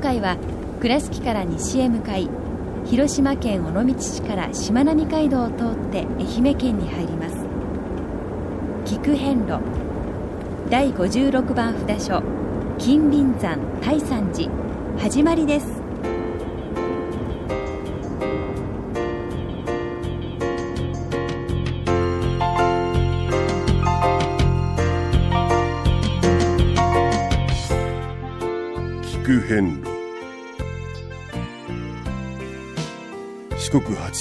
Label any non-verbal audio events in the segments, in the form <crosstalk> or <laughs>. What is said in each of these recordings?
回は倉敷から西へ向かい広島県尾道市からしまなみ海道を通って愛媛県に入ります。菊遍路第56番札所金輪山大山寺始まりです。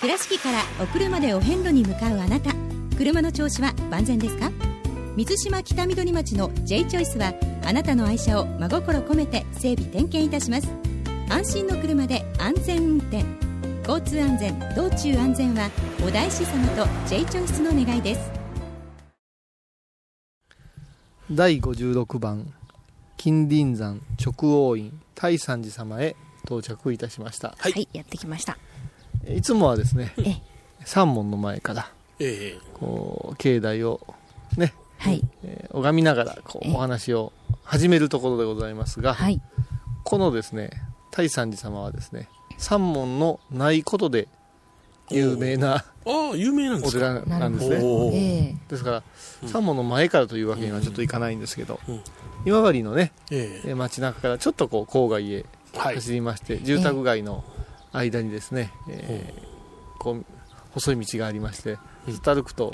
倉敷からお車でお遍路に向かうあなた。車の調子は万全ですか？水島北緑町の J チョイスはあなたの愛車を真心込めて整備点検いたします。安心の車で安全運転。交通安全道中安全はお大師様と J チョイスの願いです。第56番。金輪山直王院大山寺様へ到着いたしました。はい、はい、やってきましたいつもはですねえ三門の前からえこう境内をね、はい。えー拝みながらこええ。うお話を始めるところでございますが、はい。このですね大山寺様はですね三門のないことで有名なえああ有名なんでおすか？寺なんですね。ですから三門の前からというわけにはちょっといかないんですけど、うん。今治のねええ。えー街中からちょっとこう郊外へはい。走りまして、住宅街の間にですね、えーこう細い道がありましてうん。ずっと歩くと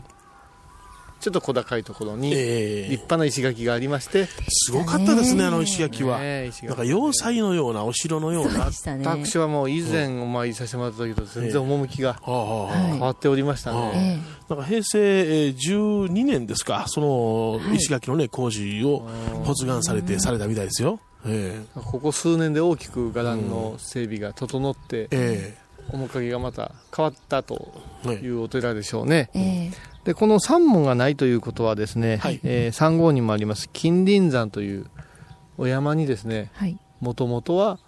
ちょっと小高いところに立え。え派な石垣がありまして、すごかったですねあの石垣は。ねえ石垣。なんか要塞のようなお城のような。私はもう以前お参りさせてもらった時と全然趣が変わっておりましたはあね、えなんか平成えー12年ですかその石垣のね工事を発願されてされたみたいですよ。えここ数年で大きく伽藍の整備が整ってえ、え。面影がまた変わったというお寺でしょうね。ええでこの三門がないということはですね、はい。えー三号にもあります金輪山というお山にですねはい。もともとは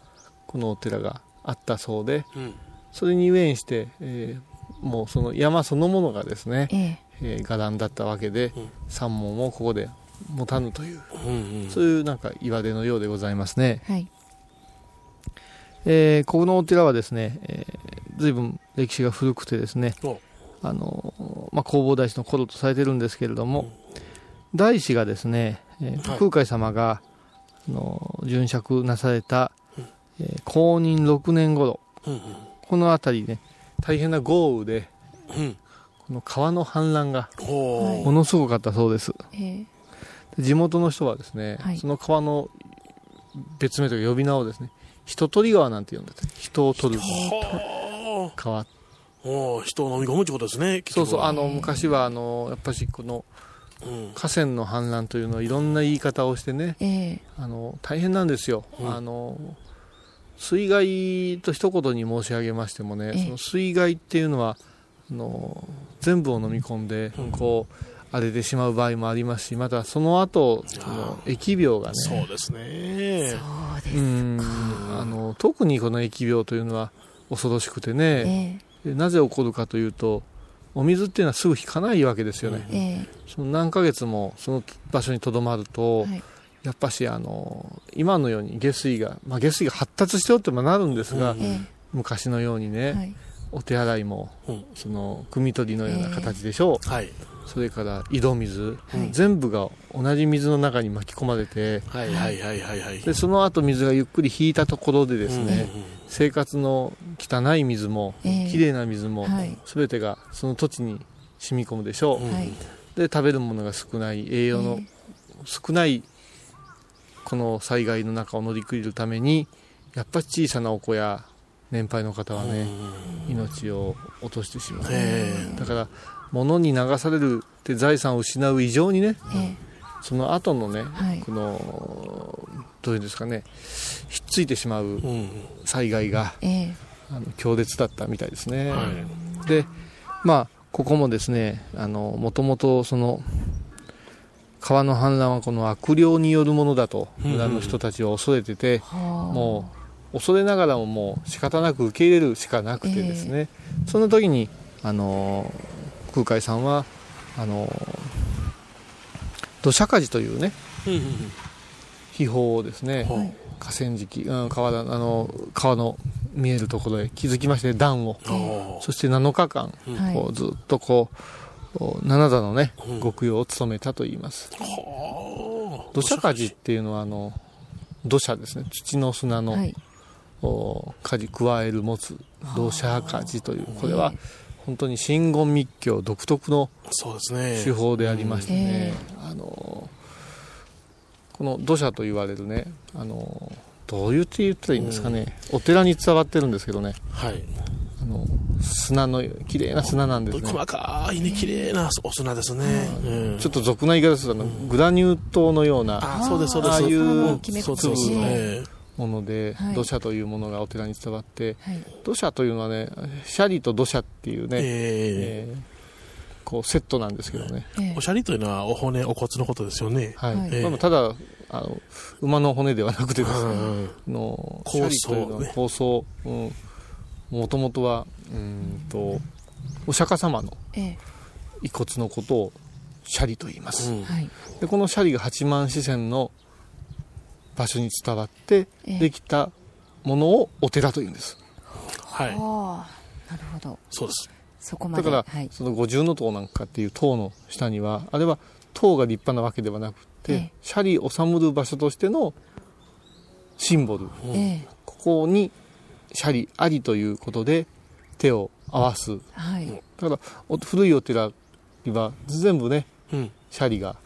このお寺があったそうでうん。それに由縁して、えーもうその山そのものがですね、ええ。えー伽藍だったわけで、うん。三門をここで持たぬという、うんうんそういうなんか岩手のようでございますね、はい。えーこのお寺はですね、えー随分歴史が古くてですねおあの、まあ、弘法大師の頃とされてるんですけれども、大師がですね、えーはい。空海様が、あの殉釈なされた、えー公認6年頃。うんこの辺りね大変な豪雨でこの川の氾濫がものすごかったそうです。地元の人はですね、はい。その川の別名というか呼び名をですね人取り川なんて呼んでて人を取るは川人を飲み込むってことですねそうそうあの昔はあのやっぱしこのうん。河川の氾濫というのはいろんな言い方をしてねええ。あの大変なんですよ、うん。あの水害と一言に申し上げましてもね、ええ。その水害っていうのはあの全部を飲み込んで、うん。こう荒れてしまう場合もありますしまたその後その疫病がねそうですね。そうであの特にこの疫病というのは恐ろしくてね、えでなぜ起こるかというとお水っていうのはすぐ引かないわけですよね、えその何ヶ月もその場所にとどまると、はい。やっぱしあの今のように下水が、まあ、下水が発達しておってもなるんですが、え。昔のようにね、はい。お手洗いも、うん。その汲み取りのような形でしょう、はい。それから井戸水、はい。全部が同じ水の中に巻き込まれてはいはいはいはいはい。でその後水がゆっくり引いたところでですね、うんうん生活の汚い水も、ええ。きれいな水も、はい。全てがその土地に染み込むでしょう、うんはい。で食べるものが少ない栄養のえ少ないこの災害の中を乗り切るためにやっぱり小さなお子や年配の方はね、命を落としてしまう、え。だから物に流されるって財産を失う以上にねえその後のね、はい。このどういうんですかねひっついてしまうえうん。災害がええ。あの強烈だったみたいですね、はい。でまあここもですねあのもともとその川の氾濫はこの悪霊によるものだとうんうん。村の人たちは恐れてて、はあ。もう恐れながらももう仕方なく受け入れるしかなくてですね、その時にあの空海さんはあの土砂火事というね秘宝をですね、うん。河川敷、うん、川だあの川の見えるところへ築きまして段を。そして7日間、はいこうずっとこう七座のねうん。極用を務めたと言います。はあ。土砂火事っていうのはあの土砂ですね。土の砂の、はい。お火事加える持つ土砂火事という。これは本当に真言密教独特の。手法でありましてねえ、あのこの土砂と言われるねあのどう言って言ったらいいんですかね、お寺に伝わってるんですけどねはい。あの砂の綺麗な砂なんですね細かいね、綺麗なお砂ですね。うんちょっと俗な言い方ですとあのグラニュー糖のようなあ、そうです、そうです。ああいう粒のえもので、はい。土砂というものがお寺に伝わってはい。土砂というのはねシャリと土砂っていうえね、ええーこうセットなんですけどね、ええおしゃりというのはお骨、お骨のことですよね。はい。はい。ええまあただあの馬の骨ではなくてですね、うんの構想もともとはうーんとお釈迦様のええ。遺骨のことをシャリと言います、うんはい。でこのシャリが八幡四川の場所に伝わってええ。できたものをお寺というんです。はい。ああなるほど。そうです。そこまで。だから、はい。その五重塔なんかっていう塔の下にはあれは塔が立派なわけではなくて、ええ。シャリを治る場所としてのシンボル。ええ。ここにシャリありということで手を合わす。はい。だからお古いお寺には全部ねうん。シャリが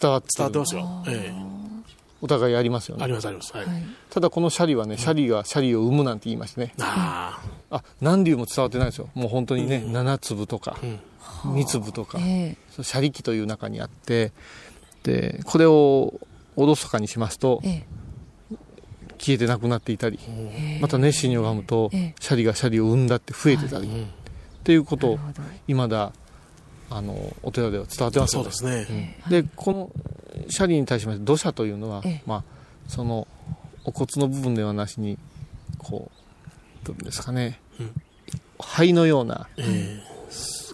伝わってる。伝わってますよ。えお互いありますよえありねますあります。はい。はい。ただこのシャリはねシャリがシャリを生むなんて言いましてね。ああ何粒も伝わってないですよ。もう本当にね、7粒とかあ。うん。2粒とか、ええ。そうシャリ機という中にあってでこれをおろそかにしますとえ消えてなくなっていたりえ。また熱心に拝むとええ。シャリがシャリを生んだって増えてたり、うん。っていうことをなるほど。未だあのお寺では伝わってますよそうですね。でこのシャリに対しまして土砂というのは、ええ。まあ、そのお骨の部分ではなしにこうどういうんですかね、うん。灰のようなえ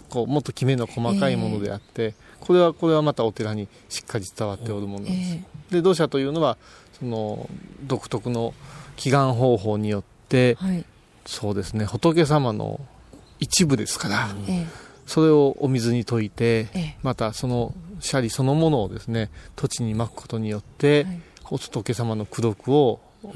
こうもっときめの細かいものであって、これはこれはまたお寺にしっかり伝わっておるものなんです、えで土砂というのはその独特の祈願方法によってえはい。そうですね仏様の一部ですから、えそれをお水に溶いて、ええ。またそのシャリそのものをですね土地にまくことによって、はい。仏様の功徳をん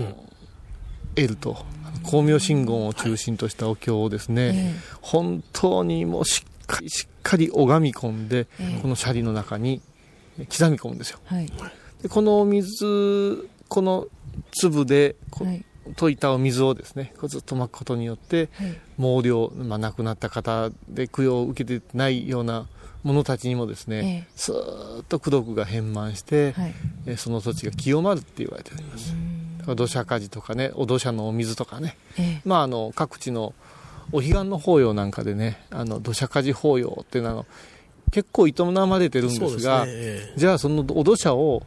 得ると。光明真言を中心としたお経をですね、え本当にもうしっかりしっかり拝み込んで、ええ。このシャリの中に刻み込むんですよ。はい。でこのお水この粒でこはい溶いたお水をですねこうずっとまくことによってはい。毛量、まあ、亡くなった方で供養を受けてないような者たちにもですね、えスーッと功徳が変満して、はい。えーその土地が清まるって言われております。土砂火事とかねお土砂のお水とかね、ええ。まあ、あの各地のお彼岸の法要なんかでねあの土砂火事法要っていうのはあの結構営まれてるんですがねえ。じゃあそのお土砂を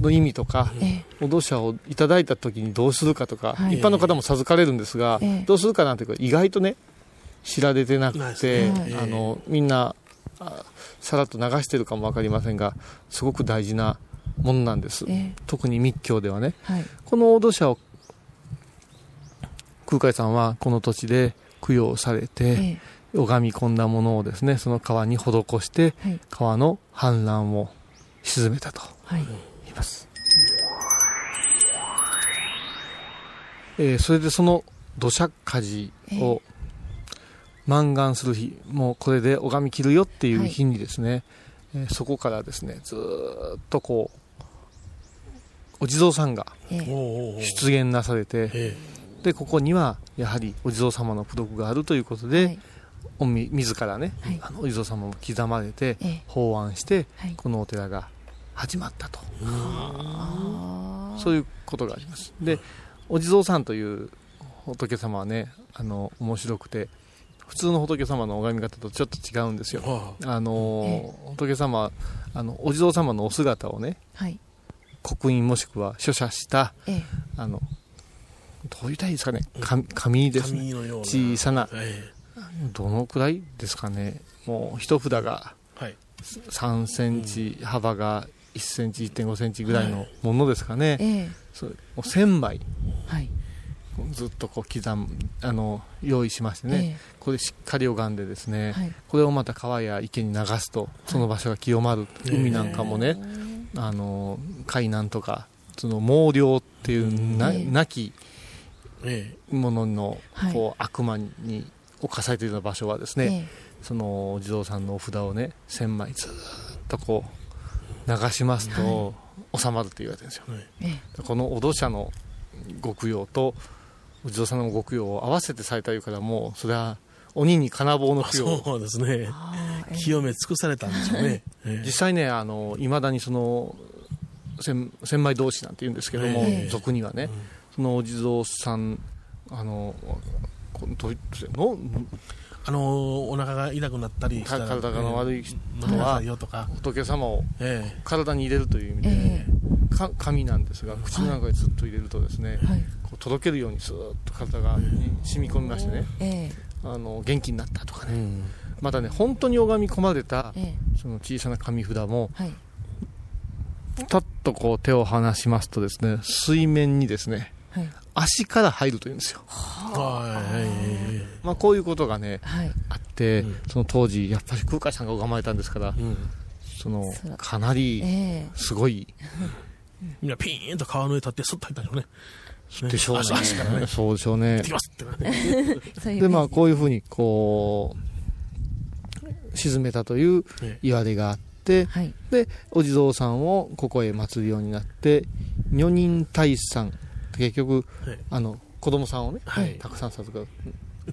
の意味とか、えお土砂をいただいた時にどうするかとか、はい。一般の方も授かれるんですが、ええ。どうするかなんていうか意外とね知られてなくて、ね。あのみんなあさらっと流してるかも分かりませんがすごく大事なものなんです、ええ。特に密教ではね。はい。このお土砂を空海さんはこの土地で供養されて、え拝み込んだものをですねその川に施してえはい。川の氾濫を沈めたと。はいます、えーそれでその土砂火事を満願する日もうこれで拝み切るよっていう日にですね、えーそこからですねずーっとこうお地蔵さんが出現なされてえでここにはやはりお地蔵様の功徳があるということで、はい。おみ自らね、はい。あのお地蔵様も刻まれて、ええ。法案してはい。このお寺が始まったと、そういうことがあります。でお地蔵さんという仏様はねあの面白くて普通の仏様の拝み方とちょっと違うんですよ。あ。の、仏様あのお地蔵様のお姿をねはい。刻印もしくは書写したええ。あのどう言ったらいいですかね。紙ですね。紙のような。小さな。えどのくらいですかね。もう一札がえはい。3センチ、幅が1センチ1.5センチぐらいのものですかね、ええ。そうもう1000枚。はい。ずっとこう刻むあの用意しましてね、これしっかり拝んでですね、はい。これをまた川や池に流すとその場所が清まる、海なんかもね、あの海南とかその毛量っていうな、ええ。なきえもののはい。こう悪魔に侵されているような場所はですね、えそのお地蔵さんのお札をね1000枚ずーっとこう流しますと収まるって言われてるんですよ。このお土砂のご供養とお地蔵さんのご供養を合わせてされたいうからもうそれは鬼に金棒のあ供養。そうですね。清め尽くされたんでしょうね。ええ。実際ねいまだにその千千枚同士なんて言うんですけども、ええ。俗にはね、そのお地蔵さんあのの？あのお腹が痛くなったりしたら体が悪い人飲みなはさいよとか。仏様をえ体に入れるという意味で、えか紙なんですが口の中にずっと入れるとですね、えはい。こう届けるようにずっと体がに染み込みましてねええ。あの元気になったとかね、えうん。またね本当に拝み込まれたええ。その小さな紙札もはい。たっとこう手を離しますとですね水面にですねはい。足から入るというんですよ、はいええまあ、こういうことがねはい。あって、うん。その当時やっぱり空海さんが拝まれたんですからうん。そのかなりええ。すごい <laughs> みんなピーンと川の上立ってスッと入ったんでしょうね。ねでしょうね。ね。そうでしょうね。行ってきますってね。<laughs> そういうでまあこういうふうにこう沈めたというえ言われがあってはい。でお地蔵さんをここへ祀るようになって女人大さん結局えはい。あの子供さんをね、はい。たくさん授かる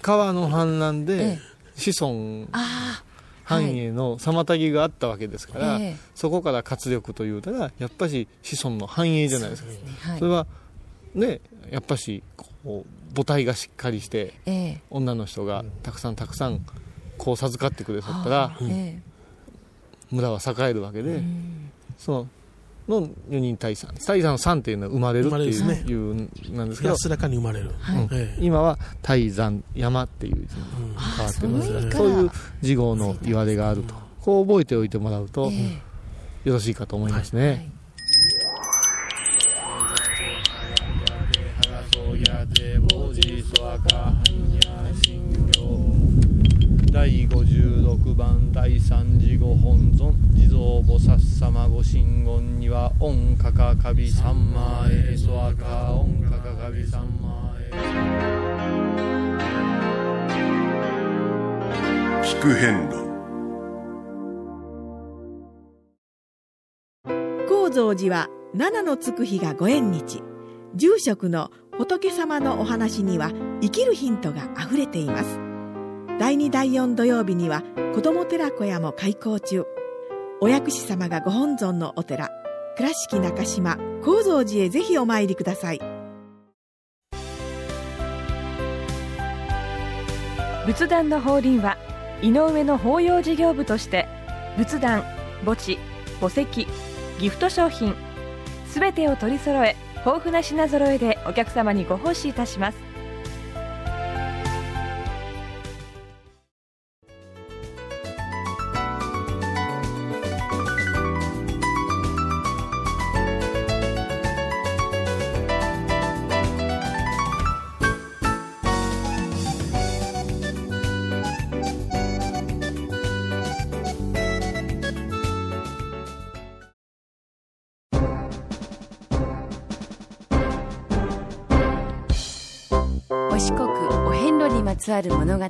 川の氾濫でええ。子孫あ繁栄の妨げがあったわけですから、そこから活力というたらやっぱし子孫の繁栄じゃないですか。えはい。それはねやっぱしこう母体がしっかりしてええ。女の人がたくさんたくさんこう授かってくださったら村は栄えるわけで、えうん。そのの女人大産大産の産っていうのは生まれるっていう,、いうなんですけど。安らかに生まれる。はいうん。ええ今は大山山っていう字にうん。変わってますそういうそういう字号の言われがあると。こう覚えておいてもらうとえよろしいかと思いますえね、はい第56番第三次ご本尊地蔵菩薩様ご神言には御かかかびさんまえそわか御かかかびさんまえ。聞く遍路。高蔵寺は七のつく日がご縁日。住職の仏様のお話には生きるヒントがあふれています第2第4土曜日には子ども寺小屋も開校中。お薬師様がご本尊のお寺倉敷中島・高蔵寺へぜひお参りください。仏壇の法輪は井上の法要事業部として仏壇墓地墓石ギフト商品すべてを取り揃え豊富な品揃えでお客様にご奉仕いたします。路にまつわる物語。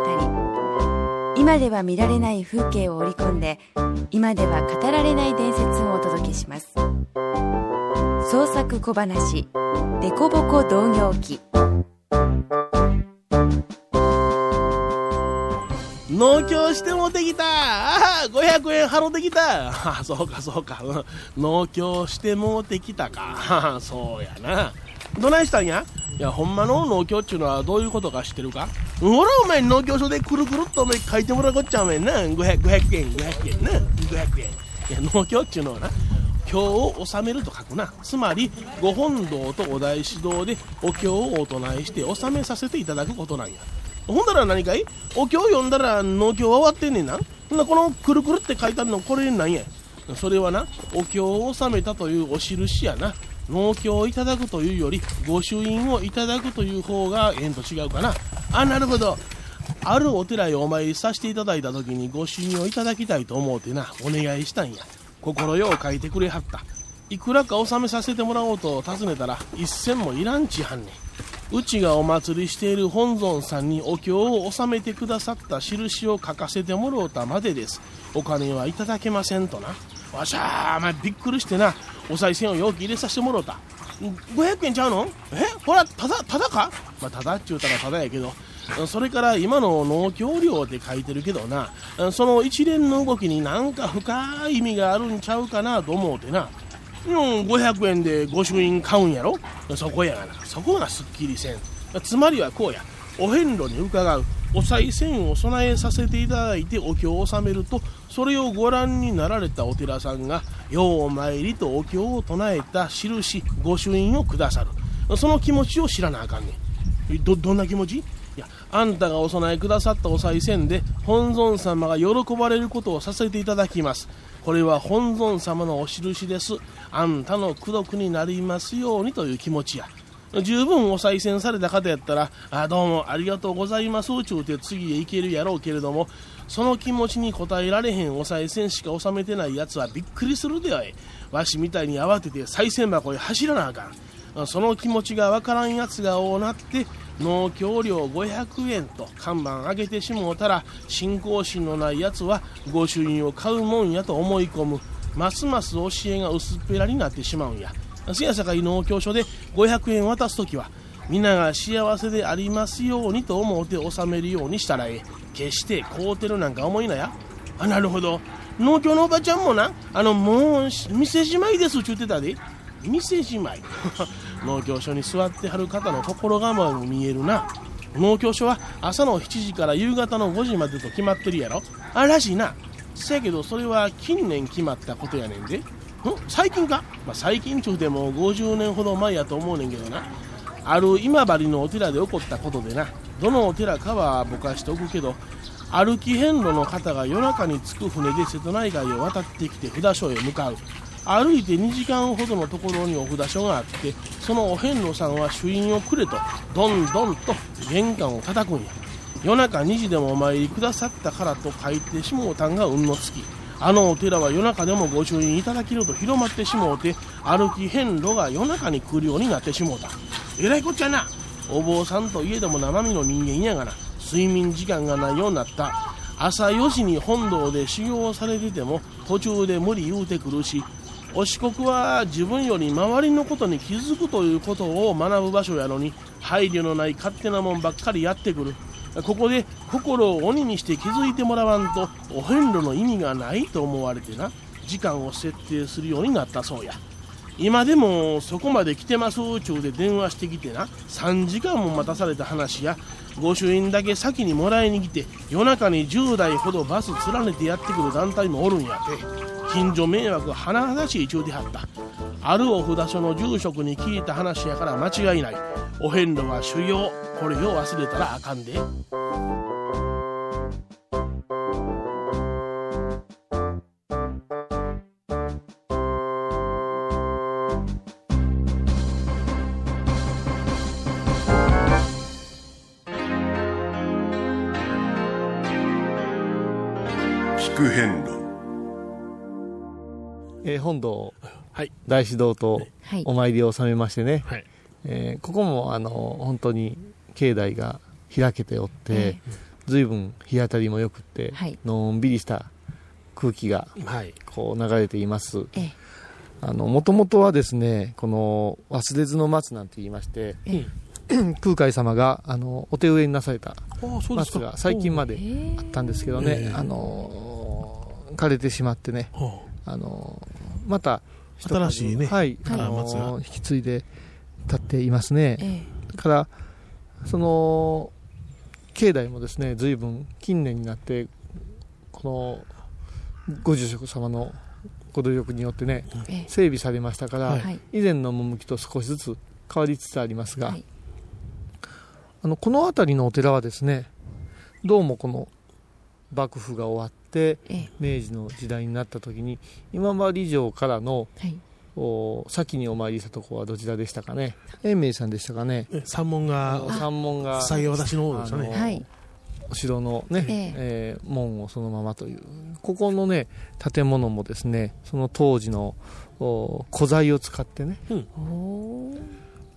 今では見られない風景を織り込んで今では語られない伝説をお届けします。創作小話「デコボコ同業記」農協してもできた。ああ500円払ってきた。ああそうかそうか、うん。農協してもできたか。はあそうやな。どないしたんや？いやほんまの農協っちゅうのはどういうことか知ってるか？ほらお前農協書でくるくるっとお前書いてもらうこっちゃお前な。500, 500円500円な。500円。いや農協っちゅうのはな。経を納めると書くな。つまりご本堂とお大師堂でお経をお唱えして納めさせていただくことなんや。ほんだら何かい？お経を読んだら農協は終わってんねんな。ほんなこのくるくるって書いてあるのこれなんや。それはなお経を納めたというお印やな。農協をいただくというより御朱印をいただくという方がええんと違うかな。あなるほど。あるお寺へお参りさせていただいた時に御朱印をいただきたいと思うてなお願いしたんや。心よう書いてくれはった。いくらか納めさせてもらおうと尋ねたら一銭もいらんちはんねん。うちがお祭りしている本尊さんにお経を納めてくださった印を書かせてもろうたまでです。お金はいただけませんとな。わしゃーまあびっくりしてなお賽銭を容器入れさせてもろうた。500円ちゃうの？え？ほらただただか？まあただっちゅうたらただやけど。それから今の農協料って書いてるけどな。その一連の動きになんか深い意味があるんちゃうかなと思うてな。うん500円で御朱印買うんやろ？そこやがな。そこがすっきりせん。つまりはこうや。お遍路に伺う。お賽銭を備えさせていただいてお経を納めるとそれをご覧になられたお寺さんがようお参りとお経を唱えた印御朱印をくださる。その気持ちを知らなあかんねん。どどんな気持ち？いやあんたがお供えくださったお賽銭で本尊様が喜ばれることをさせていただきます。これは本尊様のお印です。あんたの功徳になりますようにという気持ちや。十分お賽銭された方やったらあどうもありがとうございますちゅうて次へ行けるやろうけれどもその気持ちに応えられへんお賽銭しか納めてないやつはびっくりするではえわしみたいに慌てて賽銭箱へ走らなあかん。その気持ちがわからんやつがおうなって農協料500円と看板上げてしもうたら信仰心のないやつは御朱印を買うもんやと思い込むますます教えが薄っぺらになってしまうんや。せやさかい農協所で500円渡すときは皆が幸せでありますようにと思うて納めるようにしたらええ。決して買うてるなんか思いなや。あなるほど。農協のおばちゃんもなあのもう店じまいですっちゅうてたで。店じまい。<laughs> 農協所に座ってはる方の心構えも見えるな。農協所は朝の7時から夕方の5時までと決まってるやろ。あらしいな。せやけどそれは近年決まったことやねんで。最近か、まあ、最近ちゅうても50年ほど前やと思うねんけどな。ある今治のお寺で起こったことでな。どのお寺かはぼかしておくけど歩き遍路の方が夜中に着く船で瀬戸内海を渡ってきて札所へ向かう。歩いて2時間ほどのところにお札所があってそのお遍路さんは朱印をくれとどんどんと玄関を叩くんや。夜中2時でもお参りくださったからと書いてしもうたんが運のつき。あのお寺は夜中でもご朱印いただけると広まってしもうて歩き遍路が夜中に来るようになってしもうた。えらいこっちゃな。お坊さんといえども生身の人間やがな睡眠時間がないようになった。朝4時に本堂で修行されてても途中で無理言うてくるしお四国は自分より周りのことに気づくということを学ぶ場所やのに配慮のない勝手なもんばっかりやってくる。ここで心を鬼にして気づいてもらわんとお遍路の意味がないと思われてな時間を設定するようになったそうや。今でもそこまで来てますちゅうで電話してきてな3時間も待たされた話や御朱印だけ先にもらいに来て夜中に10台ほどバス連ねてやってくる団体もおるんやて。近所迷惑甚だしいちゅうてはった。あるお札所の住職に聞いた話やから間違いない。お遍路は修行これを忘れたらあかんで。聞く遍路。えー本堂はい。大師堂とはい。お参りを収めましてね、はい。えーここもあの本当に境内が開けておって、随分日当たりも良くって、はい。のんびりした空気がはい。こう流れています。ええ。あのもともとはですねこの忘れずの松なんて言いましてえ <clears throat> 空海様があのお手植えになされた松が最近までえあったんですけどね、ええ。あの枯れてしまってね。ほあのまた新しいねはい、はいあの引き継いで立っていますね、えだからその境内もですね随分近年になってこのご住職様のご努力によってねええ。整備されましたから、はい。はい以前の趣と少しずつ変わりつつありますが、はい。あのこの辺りのお寺はですねどうもこの幕府が終わってえ明治の時代になった時に今治城からのはい。お先にお参りしたところはどちらでしたかね？延明さんでしたかね？うえ。山門が山門が下げ渡しの方ですよね。はい。お城のね、ええ。えー門をそのままという。ここのね建物もですねその当時のお古材を使ってね。おー。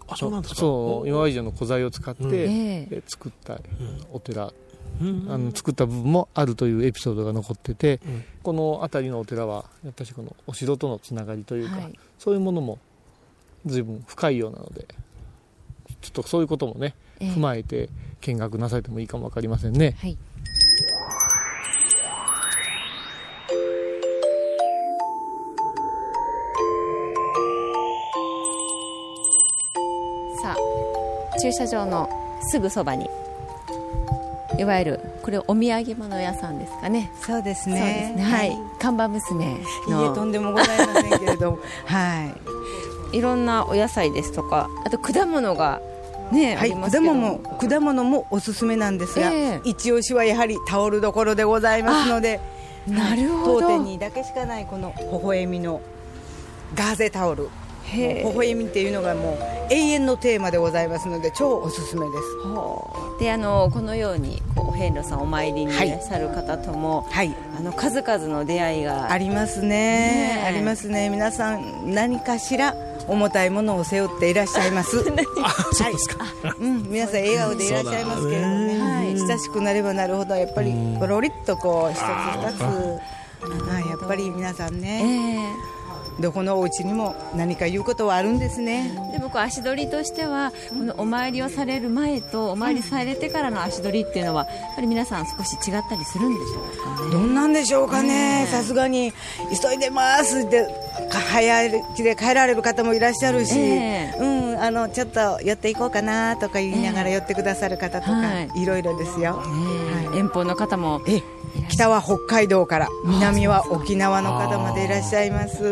あそうなんですか？そう今治城の古材を使って、うん。作ったお寺、うんあの作った部分もあるというエピソードが残ってて、うん。この辺りのお寺はやっぱりこのお城とのつながりというか、はい。そういうものも随分深いようなのでちょっとそういうこともね、ええ。踏まえて見学なされてもいいかもわかりませんね。はい。さあ駐車場のすぐそばにいわゆるこれお土産物屋さんですかね。そうですね。ね。はい。看板娘いいえ、とのんでもございませんけれども、<laughs> はい。ろんなお野菜ですとか。あと果物がね、い、あはい、りますけど。果物も果物もおすすめなんですが、ええ。一押しはやはりタオルどころでございますので、なるほど。当店にだけしかないこの微笑みのガーゼタオル。微笑みっていうのがもう永遠のテーマでございますので超おすすめです。であのこのようにこうお遍路さんお参りにい。らっしゃる方とも、はい。あの数々の出会いがありますね。ねえ。ありますね。皆さん何かしら重たいものを背負っていらっしゃいます。<laughs> そうですか、はい、うん、皆さん笑顔でいらっしゃいますけれどね。そうだ。ね親しくなればなるほどやっぱりポロリっとこう一つ二つ。あやっぱり皆さんえねえどこのお家にも何か言うことはあるんですね。でもこう足取りとしてはこのお参りをされる前とお参りされてからの足取りっていうのはやっぱり皆さん少し違ったりするんでしょうかね。どんなんでしょうかね。さすがに急いでますってか早起きで帰られる方もいらっしゃるし、ええ。うん、あのちょっと寄っていこうかなとか言いながら寄ってくださる方とか、はい。い、ろいろですよ、ええ遠方の方もえ北は北海道から南は沖縄の方までいらっしゃいます。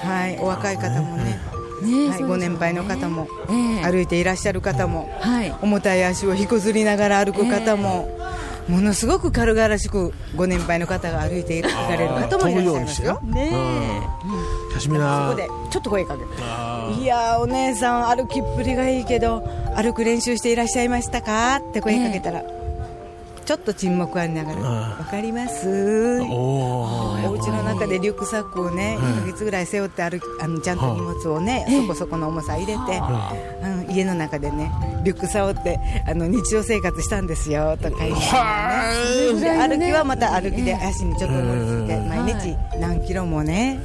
はいお若い方もね。ねはい、ご年配の方も、ええ。歩いていらっしゃる方も、はい。重たい足を引きずりながら歩く方も、ものすごく軽々しくご年配の方が歩いていかれる方もいらっしゃいますよ。ねしかしみなそこでちょっと声かけて。あいやーお姉さん歩きっぷりがいいけど歩く練習していらっしゃいましたか？って声かけたら、ちょっと沈黙ありながら。あわかります。ー。お家の中でリュックサックをね、1ヶ月ぐらい背負って歩きあのちゃんと荷物をね、そこそこの重さ入れて、うん、家の中でねリュック背負ってあの日常生活したんですよとか言い。ながらね。で歩きはまた歩きで足にちょっと重りつけて毎日何キロもね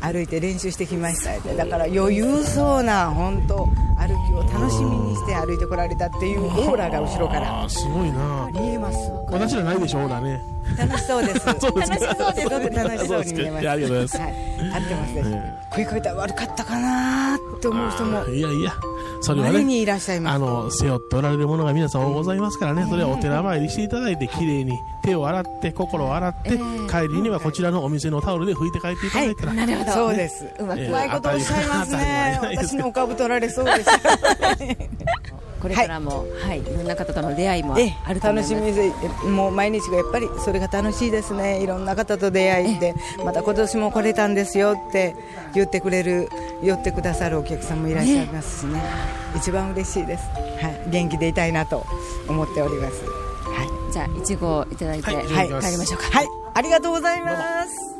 歩いて練習してきましただから余裕そうな本当歩きを楽しみにして歩いてこられたっていうオーラが後ろから。すごいな。見えます。私らないでしょオーラ <laughs> ね。楽しそうです。楽しそうです。す。ごく楽しそうに見えます。ありがとうございます。はい、合ってますね、食い込いたら悪かったかなって思う人も。いやいやそれはね、にいらっしゃいますあの、背負っておられるものが皆さんございますからね、それはお寺参りしていただいて、きれいに手を洗って、心を洗って、帰りにはこちらのお店のタオルで拭いて帰っていただいたら、なるほど。そうです。うまくうまいことおっしゃいますね。私のお株取られそうです <laughs> これからも、はい、い、ろんな方との出会いもあると思います。楽しみでもう毎日がやっぱりそれが楽しいですね。いろんな方と出会いでまた今年も来れたんですよって言ってくれる寄ってくださるお客さんもいらっしゃいますしね。一番嬉しいです、はい、元気でいたいなと思っております、はい、じゃあいちごいただいて、はい。帰りましょうか。はい。ありがとうございます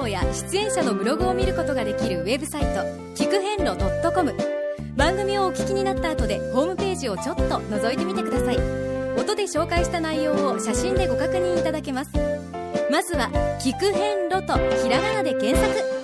報や出演者のブログを見ることができるウェブサイト聞く遍路 .com 番組をお聞きになった後でホームページをちょっと覗いてみてください。音で紹介した内容を写真でご確認いただけます。まずは「聞く遍路」とひらがなで検索。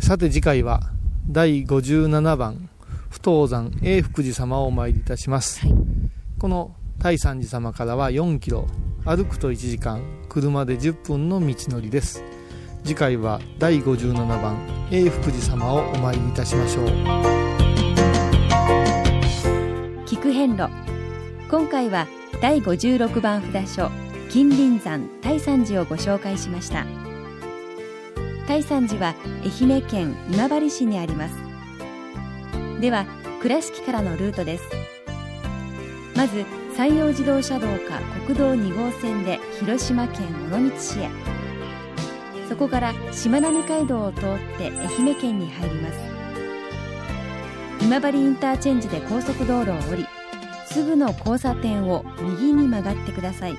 ーさて次回は第57番不登山永福寺様をお参りいたします、この大山寺様からは4キロ歩くと1時間車で10分の道のりです。次回は第57番永福寺様をお参りいたしましょう。聞く遍路。今回は第56番札所金輪山大山寺をご紹介しました大山寺は愛媛県今治市にあります。では倉敷からのルートです。まず山陽自動車道か国道2号線で広島県尾道市へ。そこからしまなみ海道を通って愛媛県に入ります。今治インターチェンジで高速道路を降りすぐの交差点を右に曲がってください。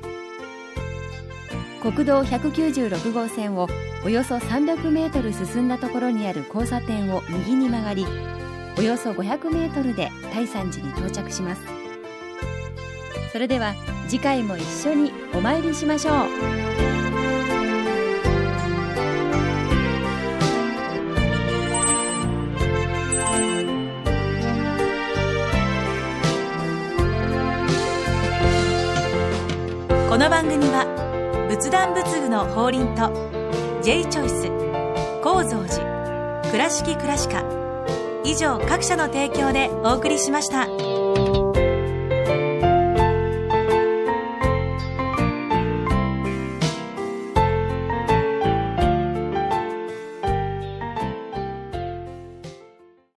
国道196号線をおよそ300メートル進んだところにある交差点を右に曲がりおよそ500メートルで大山寺に到着します。それでは次回も一緒にお参りしましょう。この番組は仏壇仏具の法輪と J チョイス構造寺倉敷倉歯科以上各社の提供でお送りしました。